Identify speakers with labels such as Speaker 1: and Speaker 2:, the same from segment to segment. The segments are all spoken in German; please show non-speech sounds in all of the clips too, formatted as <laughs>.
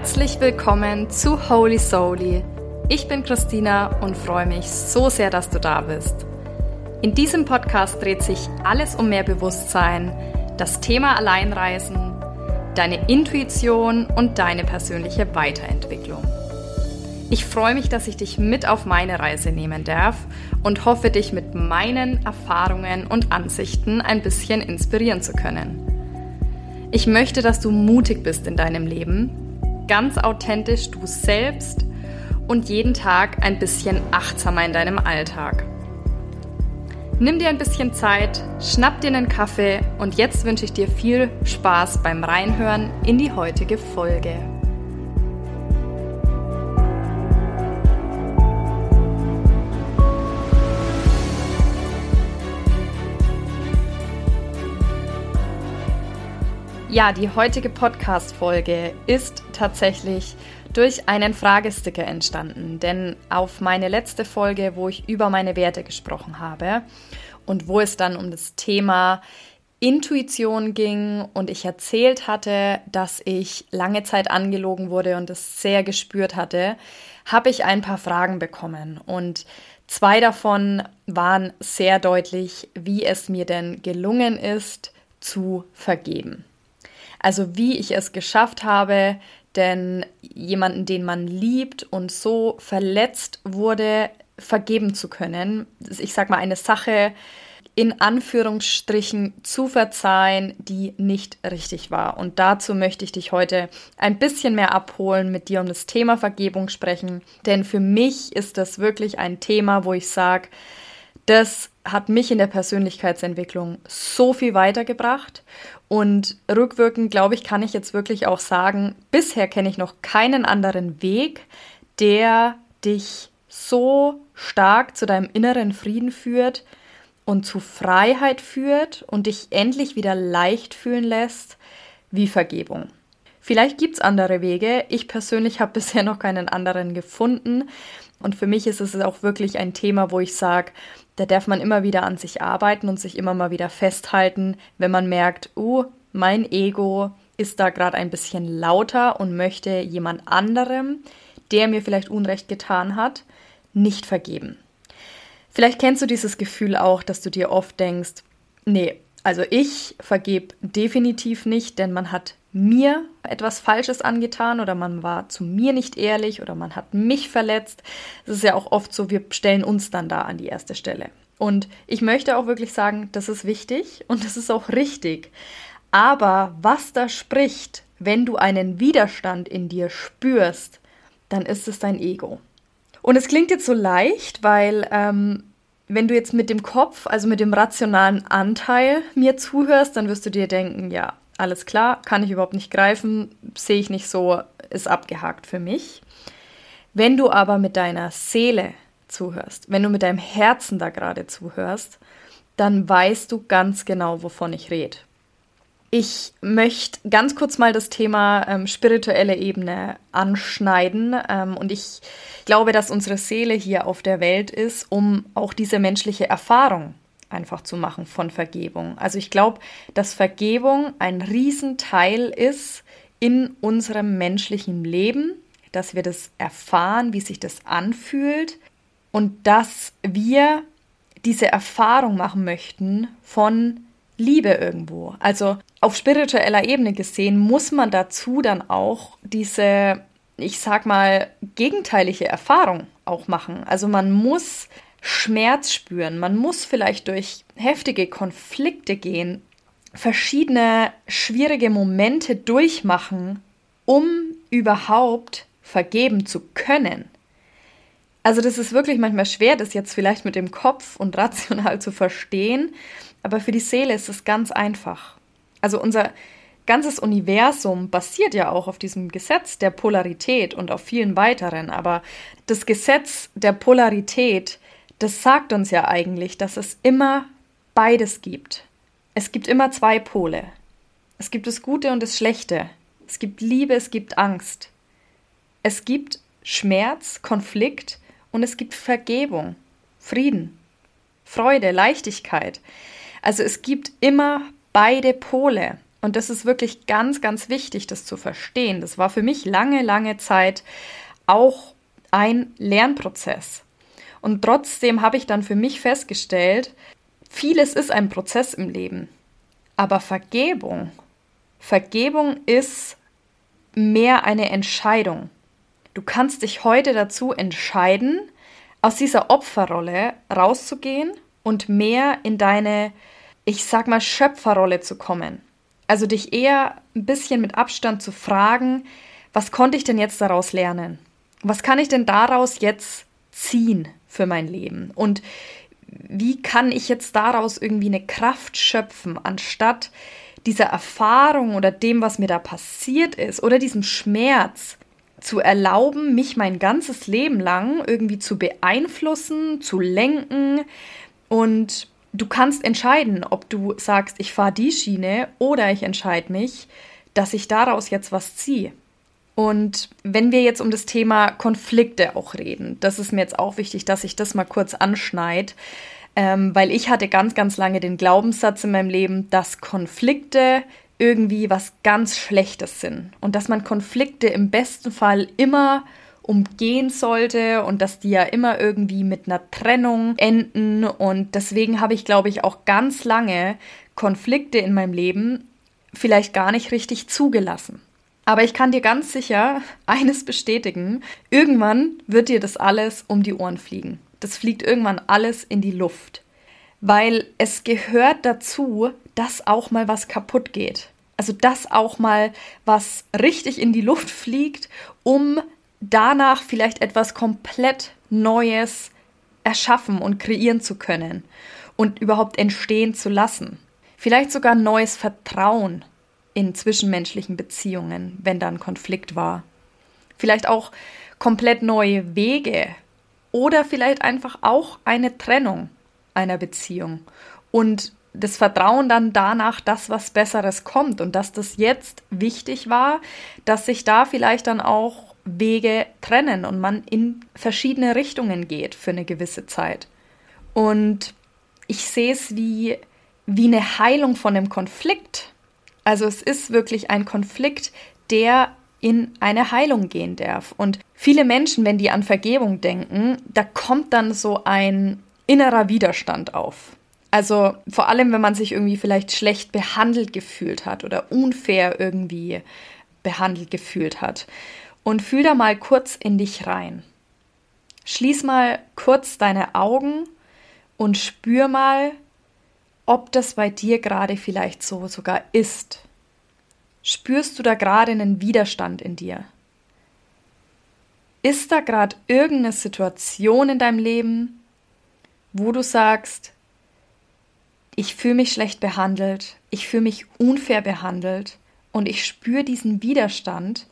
Speaker 1: Herzlich willkommen zu Holy Soully. Ich bin Christina und freue mich so sehr, dass du da bist. In diesem Podcast dreht sich alles um mehr Bewusstsein, das Thema Alleinreisen, deine Intuition und deine persönliche Weiterentwicklung. Ich freue mich, dass ich dich mit auf meine Reise nehmen darf und hoffe, dich mit meinen Erfahrungen und Ansichten ein bisschen inspirieren zu können. Ich möchte, dass du mutig bist in deinem Leben, ganz authentisch du selbst und jeden Tag ein bisschen achtsamer in deinem Alltag. Nimm dir ein bisschen Zeit, schnapp dir einen Kaffee und jetzt wünsche ich dir viel Spaß beim Reinhören in die heutige Folge. Ja, die heutige Podcast-Folge ist tatsächlich durch einen Fragesticker entstanden, denn auf meine letzte Folge, wo ich über meine Werte gesprochen habe und wo es dann um das Thema Intuition ging und ich erzählt hatte, dass ich lange Zeit angelogen wurde und es sehr gespürt hatte, habe ich ein paar Fragen bekommen und zwei davon waren sehr deutlich, wie es mir denn gelungen ist, zu vergeben. Also wie ich es geschafft habe, denn jemanden, den man liebt und so verletzt wurde, vergeben zu können. Ich sag mal, eine Sache in Anführungsstrichen zu verzeihen, die nicht richtig war. Und dazu möchte ich dich heute ein bisschen mehr abholen, mit dir um das Thema Vergebung sprechen. Denn für mich ist das wirklich ein Thema, wo ich sage, das hat mich in der Persönlichkeitsentwicklung so viel weitergebracht. Und rückwirkend, glaube ich, kann ich jetzt wirklich auch sagen, bisher kenne ich noch keinen anderen Weg, der dich so stark zu deinem inneren Frieden führt und zu Freiheit führt und dich endlich wieder leicht fühlen lässt wie Vergebung. Vielleicht gibt es andere Wege. Ich persönlich habe <laughs> bisher noch keinen anderen gefunden. Und für mich ist es auch wirklich ein Thema, wo ich sage, da darf man immer wieder an sich arbeiten und sich immer mal wieder festhalten, wenn man merkt, uh, mein Ego ist da gerade ein bisschen lauter und möchte jemand anderem, der mir vielleicht Unrecht getan hat, nicht vergeben. Vielleicht kennst du dieses Gefühl auch, dass du dir oft denkst, nee, also ich vergebe definitiv nicht, denn man hat mir etwas Falsches angetan oder man war zu mir nicht ehrlich oder man hat mich verletzt. Es ist ja auch oft so, wir stellen uns dann da an die erste Stelle. Und ich möchte auch wirklich sagen, das ist wichtig und das ist auch richtig. Aber was da spricht, wenn du einen Widerstand in dir spürst, dann ist es dein Ego. Und es klingt jetzt so leicht, weil ähm, wenn du jetzt mit dem Kopf, also mit dem rationalen Anteil mir zuhörst, dann wirst du dir denken, ja, alles klar, kann ich überhaupt nicht greifen, sehe ich nicht so, ist abgehakt für mich. Wenn du aber mit deiner Seele zuhörst, wenn du mit deinem Herzen da gerade zuhörst, dann weißt du ganz genau, wovon ich rede. Ich möchte ganz kurz mal das Thema ähm, spirituelle Ebene anschneiden ähm, und ich glaube, dass unsere Seele hier auf der Welt ist, um auch diese menschliche Erfahrung einfach zu machen von Vergebung. Also ich glaube, dass Vergebung ein Riesenteil ist in unserem menschlichen Leben, dass wir das erfahren, wie sich das anfühlt und dass wir diese Erfahrung machen möchten von Liebe irgendwo. Also auf spiritueller Ebene gesehen muss man dazu dann auch diese, ich sag mal, gegenteilige Erfahrung auch machen. Also man muss Schmerz spüren. Man muss vielleicht durch heftige Konflikte gehen, verschiedene schwierige Momente durchmachen, um überhaupt vergeben zu können. Also das ist wirklich manchmal schwer, das jetzt vielleicht mit dem Kopf und rational zu verstehen, aber für die Seele ist es ganz einfach. Also unser ganzes Universum basiert ja auch auf diesem Gesetz der Polarität und auf vielen weiteren, aber das Gesetz der Polarität das sagt uns ja eigentlich, dass es immer beides gibt. Es gibt immer zwei Pole. Es gibt das Gute und das Schlechte. Es gibt Liebe, es gibt Angst. Es gibt Schmerz, Konflikt und es gibt Vergebung, Frieden, Freude, Leichtigkeit. Also es gibt immer beide Pole. Und das ist wirklich ganz, ganz wichtig, das zu verstehen. Das war für mich lange, lange Zeit auch ein Lernprozess. Und trotzdem habe ich dann für mich festgestellt, vieles ist ein Prozess im Leben. Aber Vergebung, Vergebung ist mehr eine Entscheidung. Du kannst dich heute dazu entscheiden, aus dieser Opferrolle rauszugehen und mehr in deine, ich sag mal, Schöpferrolle zu kommen. Also dich eher ein bisschen mit Abstand zu fragen, was konnte ich denn jetzt daraus lernen? Was kann ich denn daraus jetzt ziehen für mein Leben? Und wie kann ich jetzt daraus irgendwie eine Kraft schöpfen, anstatt dieser Erfahrung oder dem, was mir da passiert ist oder diesem Schmerz zu erlauben, mich mein ganzes Leben lang irgendwie zu beeinflussen, zu lenken und du kannst entscheiden, ob du sagst, ich fahre die Schiene oder ich entscheide mich, dass ich daraus jetzt was ziehe. Und wenn wir jetzt um das Thema Konflikte auch reden, das ist mir jetzt auch wichtig, dass ich das mal kurz anschneide, ähm, weil ich hatte ganz, ganz lange den Glaubenssatz in meinem Leben, dass Konflikte irgendwie was ganz Schlechtes sind. Und dass man Konflikte im besten Fall immer umgehen sollte und dass die ja immer irgendwie mit einer Trennung enden. Und deswegen habe ich glaube ich auch ganz lange Konflikte in meinem Leben vielleicht gar nicht richtig zugelassen. Aber ich kann dir ganz sicher eines bestätigen, irgendwann wird dir das alles um die Ohren fliegen. Das fliegt irgendwann alles in die Luft. Weil es gehört dazu, dass auch mal was kaputt geht. Also dass auch mal was richtig in die Luft fliegt, um danach vielleicht etwas komplett Neues erschaffen und kreieren zu können und überhaupt entstehen zu lassen. Vielleicht sogar neues Vertrauen in zwischenmenschlichen Beziehungen, wenn da ein Konflikt war. Vielleicht auch komplett neue Wege oder vielleicht einfach auch eine Trennung einer Beziehung und das Vertrauen dann danach, dass was Besseres kommt und dass das jetzt wichtig war, dass sich da vielleicht dann auch Wege trennen und man in verschiedene Richtungen geht für eine gewisse Zeit. Und ich sehe es wie, wie eine Heilung von einem Konflikt. Also es ist wirklich ein Konflikt, der in eine Heilung gehen darf. Und viele Menschen, wenn die an Vergebung denken, da kommt dann so ein innerer Widerstand auf. Also vor allem, wenn man sich irgendwie vielleicht schlecht behandelt gefühlt hat oder unfair irgendwie behandelt gefühlt hat. Und fühl da mal kurz in dich rein. Schließ mal kurz deine Augen und spür mal, ob das bei dir gerade vielleicht so sogar ist. Spürst du da gerade einen Widerstand in dir? Ist da gerade irgendeine Situation in deinem Leben, wo du sagst, ich fühle mich schlecht behandelt, ich fühle mich unfair behandelt und ich spüre diesen Widerstand,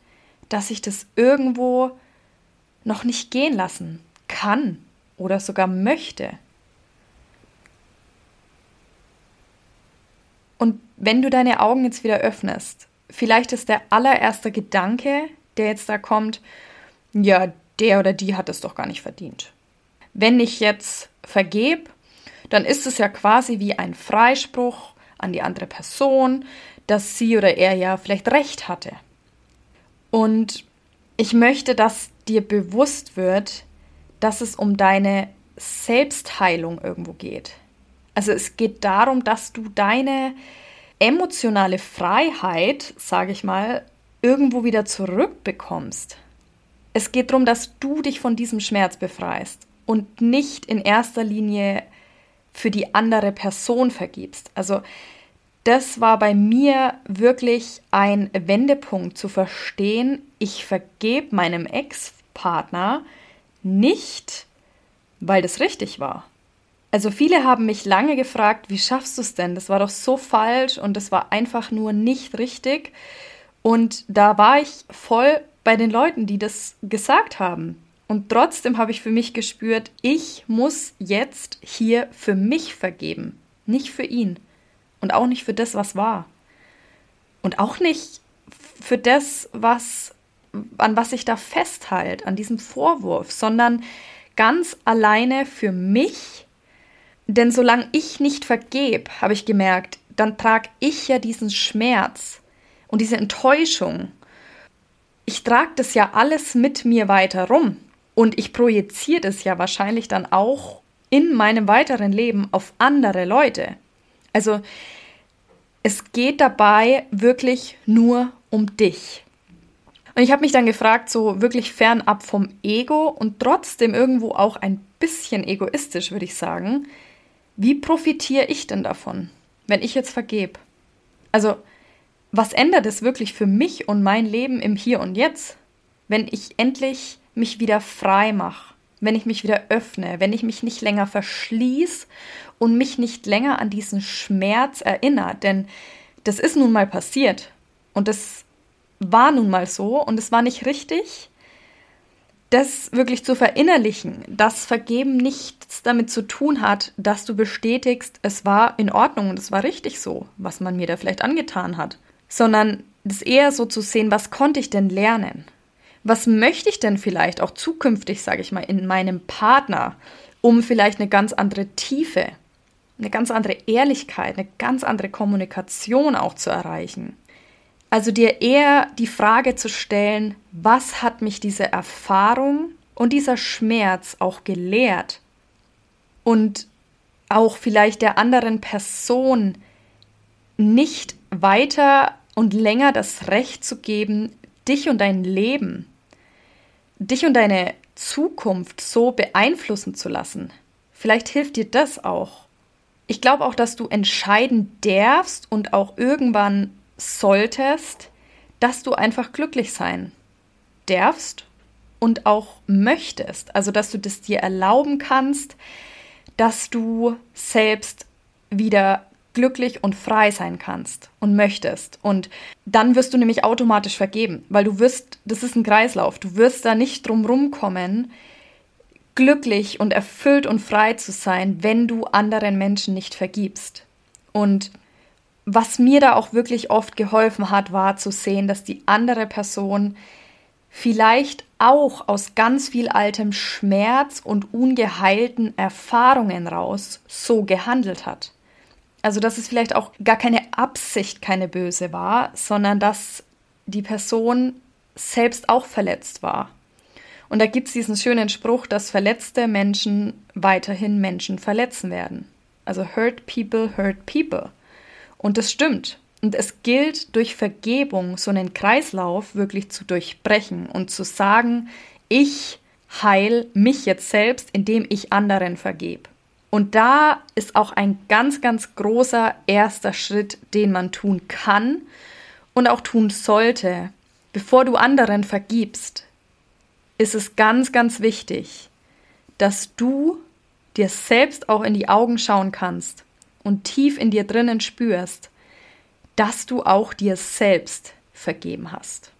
Speaker 1: dass ich das irgendwo noch nicht gehen lassen kann oder sogar möchte. Und wenn du deine Augen jetzt wieder öffnest, vielleicht ist der allererste Gedanke, der jetzt da kommt, ja, der oder die hat es doch gar nicht verdient. Wenn ich jetzt vergebe, dann ist es ja quasi wie ein Freispruch an die andere Person, dass sie oder er ja vielleicht recht hatte. Und ich möchte, dass dir bewusst wird, dass es um deine Selbstheilung irgendwo geht. Also es geht darum, dass du deine emotionale Freiheit, sage ich mal, irgendwo wieder zurückbekommst. Es geht darum, dass du dich von diesem Schmerz befreist und nicht in erster Linie für die andere Person vergibst. Also das war bei mir wirklich ein Wendepunkt zu verstehen, ich vergebe meinem Ex-Partner nicht, weil das richtig war. Also viele haben mich lange gefragt, wie schaffst du es denn? Das war doch so falsch und das war einfach nur nicht richtig. Und da war ich voll bei den Leuten, die das gesagt haben. Und trotzdem habe ich für mich gespürt, ich muss jetzt hier für mich vergeben, nicht für ihn. Und auch nicht für das, was war. Und auch nicht für das, was, an was ich da festhalte, an diesem Vorwurf, sondern ganz alleine für mich denn solange ich nicht vergebe, habe ich gemerkt, dann trage ich ja diesen Schmerz und diese Enttäuschung. Ich trage das ja alles mit mir weiter rum und ich projiziere das ja wahrscheinlich dann auch in meinem weiteren Leben auf andere Leute. Also es geht dabei wirklich nur um dich. Und ich habe mich dann gefragt, so wirklich fernab vom Ego und trotzdem irgendwo auch ein bisschen egoistisch, würde ich sagen, wie profitiere ich denn davon, wenn ich jetzt vergebe? Also, was ändert es wirklich für mich und mein Leben im Hier und Jetzt, wenn ich endlich mich wieder frei mache, wenn ich mich wieder öffne, wenn ich mich nicht länger verschließe und mich nicht länger an diesen Schmerz erinnere, denn das ist nun mal passiert und das war nun mal so und es war nicht richtig. Das wirklich zu verinnerlichen, dass Vergeben nichts damit zu tun hat, dass du bestätigst, es war in Ordnung und es war richtig so, was man mir da vielleicht angetan hat, sondern das eher so zu sehen, was konnte ich denn lernen? Was möchte ich denn vielleicht auch zukünftig, sage ich mal, in meinem Partner, um vielleicht eine ganz andere Tiefe, eine ganz andere Ehrlichkeit, eine ganz andere Kommunikation auch zu erreichen? Also dir eher die Frage zu stellen, was hat mich diese Erfahrung und dieser Schmerz auch gelehrt? Und auch vielleicht der anderen Person nicht weiter und länger das Recht zu geben, dich und dein Leben, dich und deine Zukunft so beeinflussen zu lassen. Vielleicht hilft dir das auch. Ich glaube auch, dass du entscheiden darfst und auch irgendwann solltest, dass du einfach glücklich sein darfst und auch möchtest. Also, dass du das dir erlauben kannst, dass du selbst wieder glücklich und frei sein kannst und möchtest. Und dann wirst du nämlich automatisch vergeben, weil du wirst, das ist ein Kreislauf, du wirst da nicht drum rumkommen, glücklich und erfüllt und frei zu sein, wenn du anderen Menschen nicht vergibst. Und was mir da auch wirklich oft geholfen hat, war zu sehen, dass die andere Person vielleicht auch aus ganz viel altem Schmerz und ungeheilten Erfahrungen raus so gehandelt hat. Also dass es vielleicht auch gar keine Absicht, keine böse war, sondern dass die Person selbst auch verletzt war. Und da gibt es diesen schönen Spruch, dass verletzte Menschen weiterhin Menschen verletzen werden. Also hurt people, hurt people. Und das stimmt. Und es gilt durch Vergebung so einen Kreislauf wirklich zu durchbrechen und zu sagen, ich heil mich jetzt selbst, indem ich anderen vergebe. Und da ist auch ein ganz, ganz großer erster Schritt, den man tun kann und auch tun sollte. Bevor du anderen vergibst, ist es ganz, ganz wichtig, dass du dir selbst auch in die Augen schauen kannst und tief in dir drinnen spürst, dass du auch dir selbst vergeben hast.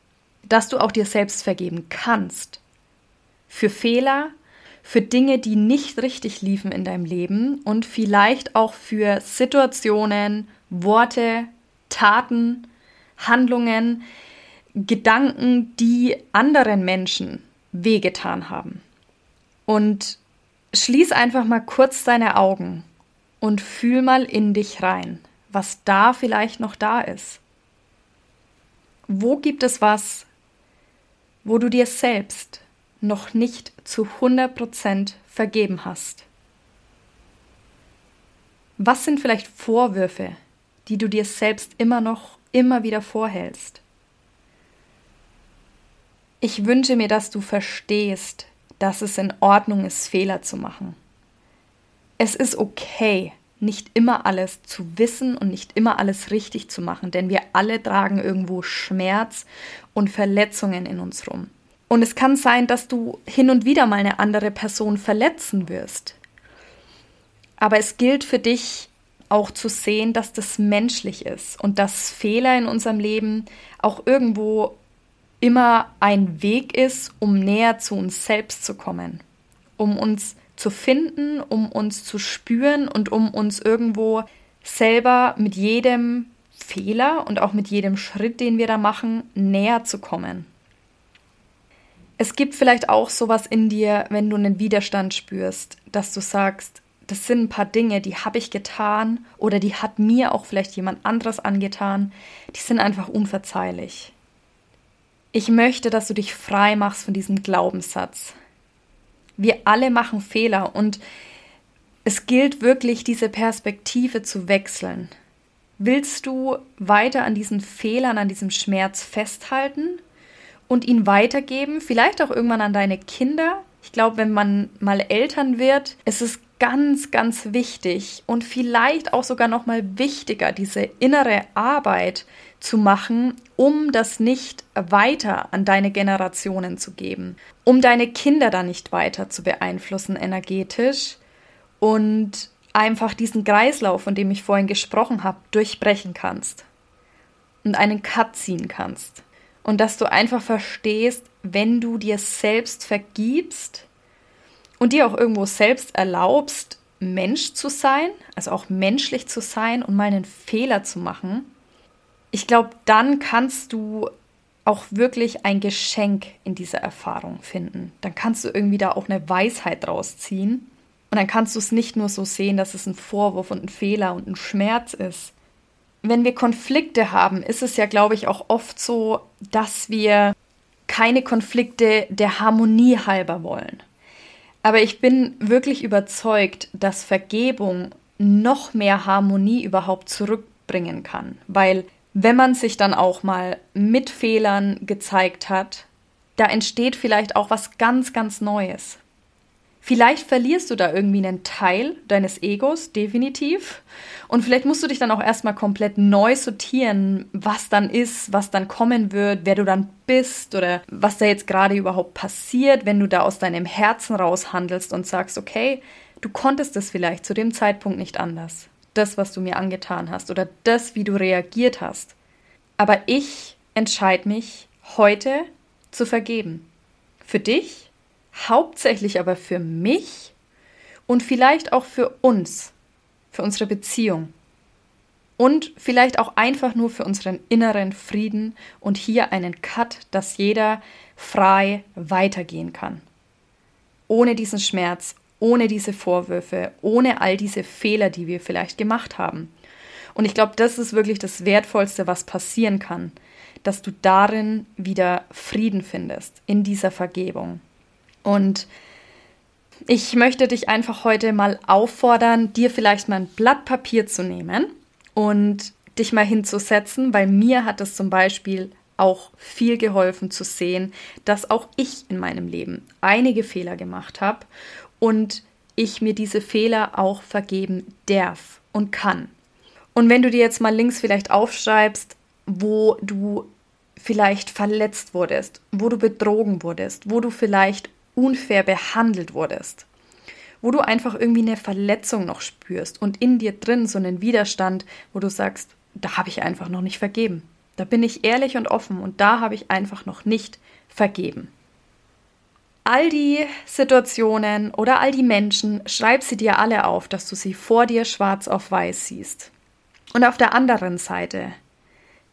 Speaker 1: Dass du auch dir selbst vergeben kannst. Für Fehler, für Dinge, die nicht richtig liefen in deinem Leben und vielleicht auch für Situationen, Worte, Taten, Handlungen, Gedanken, die anderen Menschen wehgetan haben. Und schließ einfach mal kurz deine Augen und fühl mal in dich rein, was da vielleicht noch da ist. Wo gibt es was, wo du dir selbst noch nicht zu 100% vergeben hast? Was sind vielleicht Vorwürfe, die du dir selbst immer noch, immer wieder vorhältst? Ich wünsche mir, dass du verstehst, dass es in Ordnung ist, Fehler zu machen es ist okay, nicht immer alles zu wissen und nicht immer alles richtig zu machen, denn wir alle tragen irgendwo Schmerz und Verletzungen in uns rum. Und es kann sein, dass du hin und wieder mal eine andere Person verletzen wirst. Aber es gilt für dich auch zu sehen, dass das menschlich ist und dass Fehler in unserem Leben auch irgendwo immer ein Weg ist, um näher zu uns selbst zu kommen, um uns zu finden, um uns zu spüren und um uns irgendwo selber mit jedem Fehler und auch mit jedem Schritt, den wir da machen, näher zu kommen. Es gibt vielleicht auch sowas in dir, wenn du einen Widerstand spürst, dass du sagst, das sind ein paar Dinge, die habe ich getan oder die hat mir auch vielleicht jemand anderes angetan, die sind einfach unverzeihlich. Ich möchte, dass du dich frei machst von diesem Glaubenssatz. Wir alle machen Fehler und es gilt wirklich, diese Perspektive zu wechseln. Willst du weiter an diesen Fehlern, an diesem Schmerz festhalten und ihn weitergeben, vielleicht auch irgendwann an deine Kinder? Ich glaube, wenn man mal Eltern wird, ist es ganz, ganz wichtig und vielleicht auch sogar noch mal wichtiger, diese innere Arbeit zu machen, um das nicht weiter an deine Generationen zu geben, um deine Kinder dann nicht weiter zu beeinflussen energetisch und einfach diesen Kreislauf, von dem ich vorhin gesprochen habe, durchbrechen kannst und einen Cut ziehen kannst. Und dass du einfach verstehst, wenn du dir selbst vergibst und dir auch irgendwo selbst erlaubst, Mensch zu sein, also auch menschlich zu sein und mal einen Fehler zu machen, ich glaube, dann kannst du auch wirklich ein Geschenk in dieser Erfahrung finden. Dann kannst du irgendwie da auch eine Weisheit draus ziehen. Und dann kannst du es nicht nur so sehen, dass es ein Vorwurf und ein Fehler und ein Schmerz ist. Wenn wir Konflikte haben, ist es ja, glaube ich, auch oft so, dass wir keine Konflikte der Harmonie halber wollen. Aber ich bin wirklich überzeugt, dass Vergebung noch mehr Harmonie überhaupt zurückbringen kann, weil wenn man sich dann auch mal mit Fehlern gezeigt hat, da entsteht vielleicht auch was ganz, ganz Neues. Vielleicht verlierst du da irgendwie einen Teil deines Egos, definitiv. Und vielleicht musst du dich dann auch erstmal komplett neu sortieren, was dann ist, was dann kommen wird, wer du dann bist oder was da jetzt gerade überhaupt passiert, wenn du da aus deinem Herzen raus handelst und sagst, okay, du konntest es vielleicht zu dem Zeitpunkt nicht anders das, was du mir angetan hast oder das, wie du reagiert hast. Aber ich entscheide mich heute zu vergeben. Für dich, hauptsächlich aber für mich und vielleicht auch für uns, für unsere Beziehung. Und vielleicht auch einfach nur für unseren inneren Frieden und hier einen Cut, dass jeder frei weitergehen kann. Ohne diesen Schmerz, ohne diese Vorwürfe, ohne all diese Fehler, die wir vielleicht gemacht haben. Und ich glaube, das ist wirklich das Wertvollste, was passieren kann, dass du darin wieder Frieden findest, in dieser Vergebung. Und ich möchte dich einfach heute mal auffordern, dir vielleicht mal ein Blatt Papier zu nehmen und dich mal hinzusetzen, weil mir hat es zum Beispiel auch viel geholfen zu sehen, dass auch ich in meinem Leben einige Fehler gemacht habe und ich mir diese Fehler auch vergeben darf und kann. Und wenn du dir jetzt mal links vielleicht aufschreibst, wo du vielleicht verletzt wurdest, wo du betrogen wurdest, wo du vielleicht unfair behandelt wurdest, wo du einfach irgendwie eine Verletzung noch spürst und in dir drin so einen Widerstand, wo du sagst, da habe ich einfach noch nicht vergeben. Da bin ich ehrlich und offen und da habe ich einfach noch nicht vergeben all die Situationen oder all die Menschen, schreib sie dir alle auf, dass du sie vor dir schwarz auf weiß siehst. Und auf der anderen Seite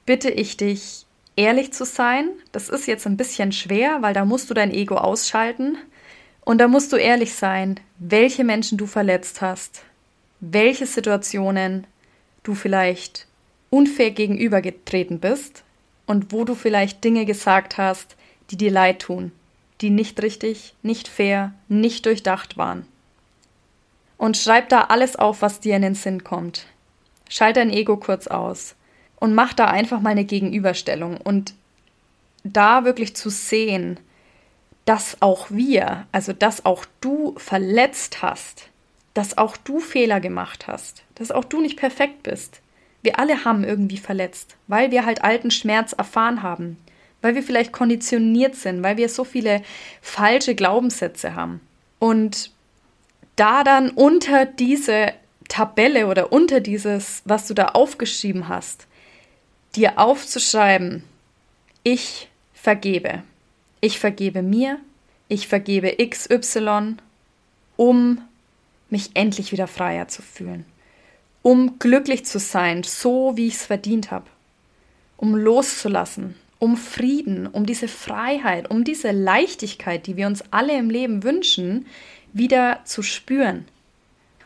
Speaker 1: bitte ich dich, ehrlich zu sein. Das ist jetzt ein bisschen schwer, weil da musst du dein Ego ausschalten. Und da musst du ehrlich sein, welche Menschen du verletzt hast, welche Situationen du vielleicht unfair gegenübergetreten bist und wo du vielleicht Dinge gesagt hast, die dir leid tun die nicht richtig, nicht fair, nicht durchdacht waren. Und schreib da alles auf, was dir in den Sinn kommt. Schalt dein Ego kurz aus und mach da einfach mal eine Gegenüberstellung und da wirklich zu sehen, dass auch wir, also dass auch du verletzt hast, dass auch du Fehler gemacht hast, dass auch du nicht perfekt bist. Wir alle haben irgendwie verletzt, weil wir halt alten Schmerz erfahren haben, weil wir vielleicht konditioniert sind, weil wir so viele falsche Glaubenssätze haben. Und da dann unter diese Tabelle oder unter dieses, was du da aufgeschrieben hast, dir aufzuschreiben, ich vergebe. Ich vergebe mir, ich vergebe XY, um mich endlich wieder freier zu fühlen, um glücklich zu sein, so wie ich es verdient habe, um loszulassen, um Frieden, um diese Freiheit, um diese Leichtigkeit, die wir uns alle im Leben wünschen, wieder zu spüren.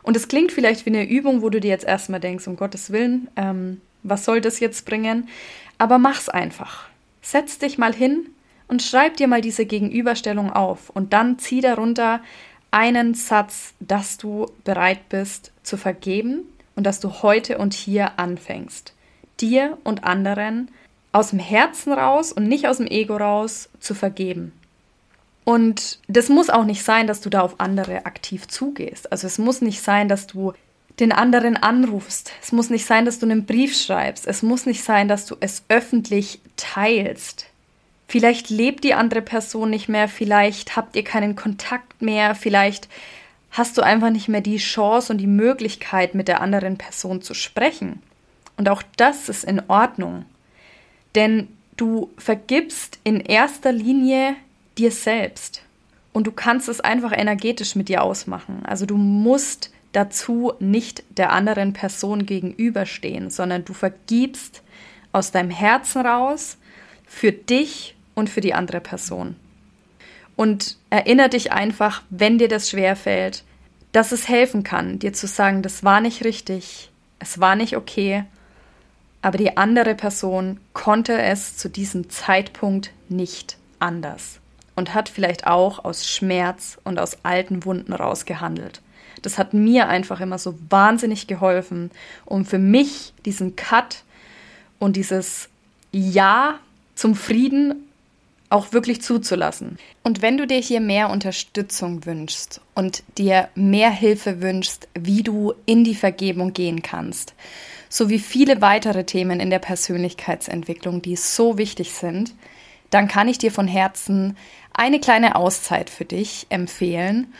Speaker 1: Und es klingt vielleicht wie eine Übung, wo du dir jetzt erstmal denkst, um Gottes Willen, ähm, was soll das jetzt bringen? Aber mach's einfach. Setz dich mal hin und schreib dir mal diese Gegenüberstellung auf und dann zieh darunter einen Satz, dass du bereit bist zu vergeben und dass du heute und hier anfängst, dir und anderen aus dem Herzen raus und nicht aus dem Ego raus zu vergeben. Und das muss auch nicht sein, dass du da auf andere aktiv zugehst. Also es muss nicht sein, dass du den anderen anrufst. Es muss nicht sein, dass du einen Brief schreibst. Es muss nicht sein, dass du es öffentlich teilst. Vielleicht lebt die andere Person nicht mehr, vielleicht habt ihr keinen Kontakt mehr, vielleicht hast du einfach nicht mehr die Chance und die Möglichkeit, mit der anderen Person zu sprechen. Und auch das ist in Ordnung. Denn du vergibst in erster Linie dir selbst. Und du kannst es einfach energetisch mit dir ausmachen. Also du musst dazu nicht der anderen Person gegenüberstehen, sondern du vergibst aus deinem Herzen raus für dich und für die andere Person. Und erinnere dich einfach, wenn dir das schwerfällt, dass es helfen kann, dir zu sagen, das war nicht richtig, es war nicht okay, aber die andere Person konnte es zu diesem Zeitpunkt nicht anders und hat vielleicht auch aus Schmerz und aus alten Wunden rausgehandelt. Das hat mir einfach immer so wahnsinnig geholfen, um für mich diesen Cut und dieses Ja zum Frieden auch wirklich zuzulassen. Und wenn du dir hier mehr Unterstützung wünschst und dir mehr Hilfe wünschst, wie du in die Vergebung gehen kannst, sowie viele weitere Themen in der Persönlichkeitsentwicklung, die so wichtig sind, dann kann ich dir von Herzen eine kleine Auszeit für dich empfehlen,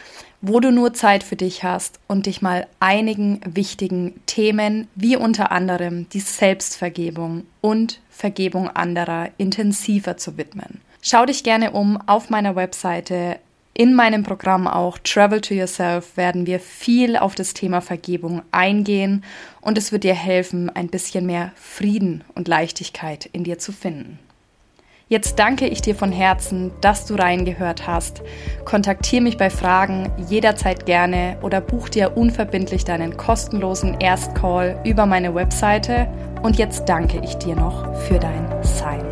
Speaker 1: wo du nur Zeit für dich hast und dich mal einigen wichtigen Themen wie unter anderem die Selbstvergebung und Vergebung anderer intensiver zu widmen. Schau dich gerne um auf meiner Webseite. In meinem Programm auch Travel to Yourself werden wir viel auf das Thema Vergebung eingehen und es wird dir helfen, ein bisschen mehr Frieden und Leichtigkeit in dir zu finden. Jetzt danke ich dir von Herzen, dass du reingehört hast. Kontaktiere mich bei Fragen jederzeit gerne oder buch dir unverbindlich deinen kostenlosen Erstcall über meine Webseite. Und jetzt danke ich dir noch für dein Sein.